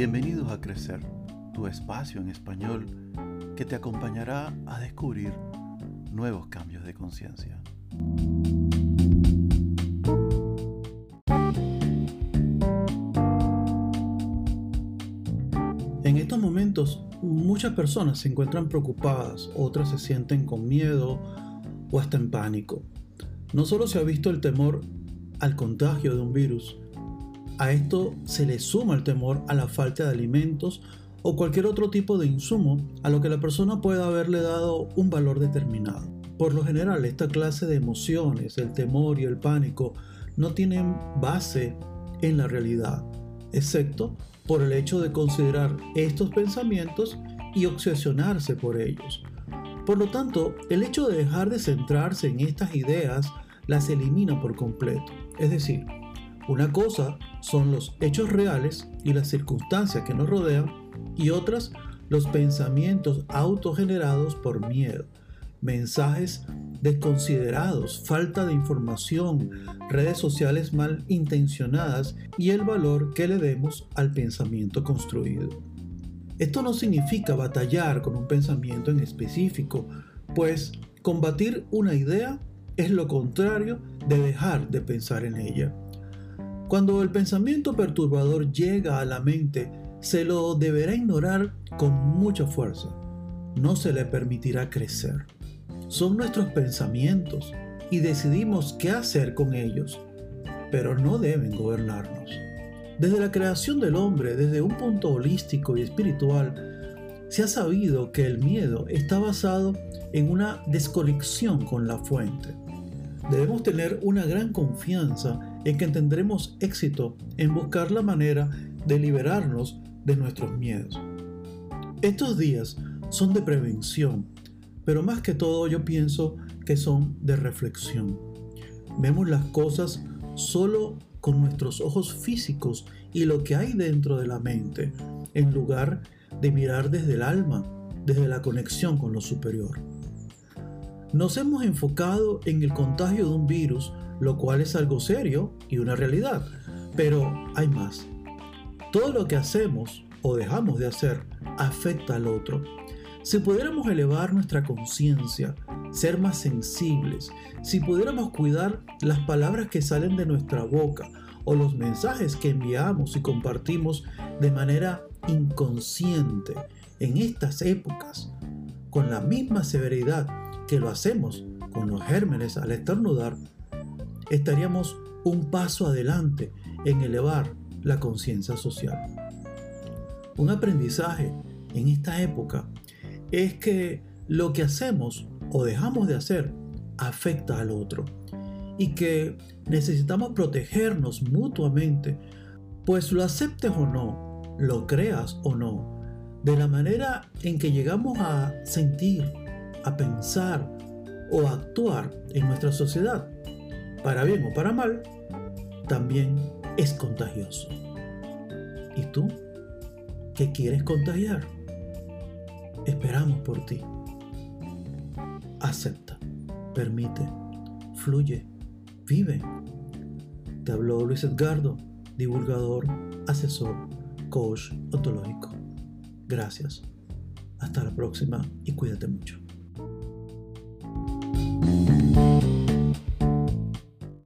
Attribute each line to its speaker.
Speaker 1: Bienvenidos a Crecer, tu espacio en español que te acompañará a descubrir nuevos cambios de conciencia.
Speaker 2: En estos momentos muchas personas se encuentran preocupadas, otras se sienten con miedo o hasta en pánico. No solo se ha visto el temor al contagio de un virus, a esto se le suma el temor a la falta de alimentos o cualquier otro tipo de insumo a lo que la persona pueda haberle dado un valor determinado. Por lo general, esta clase de emociones, el temor y el pánico, no tienen base en la realidad, excepto por el hecho de considerar estos pensamientos y obsesionarse por ellos. Por lo tanto, el hecho de dejar de centrarse en estas ideas las elimina por completo. Es decir, una cosa son los hechos reales y las circunstancias que nos rodean y otras los pensamientos autogenerados por miedo, mensajes desconsiderados, falta de información, redes sociales mal intencionadas y el valor que le demos al pensamiento construido. Esto no significa batallar con un pensamiento en específico, pues combatir una idea es lo contrario de dejar de pensar en ella. Cuando el pensamiento perturbador llega a la mente, se lo deberá ignorar con mucha fuerza. No se le permitirá crecer. Son nuestros pensamientos y decidimos qué hacer con ellos, pero no deben gobernarnos. Desde la creación del hombre, desde un punto holístico y espiritual, se ha sabido que el miedo está basado en una desconexión con la fuente. Debemos tener una gran confianza en que tendremos éxito en buscar la manera de liberarnos de nuestros miedos. Estos días son de prevención, pero más que todo yo pienso que son de reflexión. Vemos las cosas solo con nuestros ojos físicos y lo que hay dentro de la mente, en lugar de mirar desde el alma, desde la conexión con lo superior. Nos hemos enfocado en el contagio de un virus lo cual es algo serio y una realidad. Pero hay más. Todo lo que hacemos o dejamos de hacer afecta al otro. Si pudiéramos elevar nuestra conciencia, ser más sensibles, si pudiéramos cuidar las palabras que salen de nuestra boca o los mensajes que enviamos y compartimos de manera inconsciente en estas épocas, con la misma severidad que lo hacemos con los gérmenes al estornudar, estaríamos un paso adelante en elevar la conciencia social. Un aprendizaje en esta época es que lo que hacemos o dejamos de hacer afecta al otro y que necesitamos protegernos mutuamente, pues lo aceptes o no, lo creas o no, de la manera en que llegamos a sentir, a pensar o a actuar en nuestra sociedad para bien o para mal, también es contagioso. ¿Y tú? ¿Qué quieres contagiar? Esperamos por ti. Acepta, permite, fluye, vive. Te habló Luis Edgardo, divulgador, asesor, coach ontológico. Gracias. Hasta la próxima y cuídate mucho.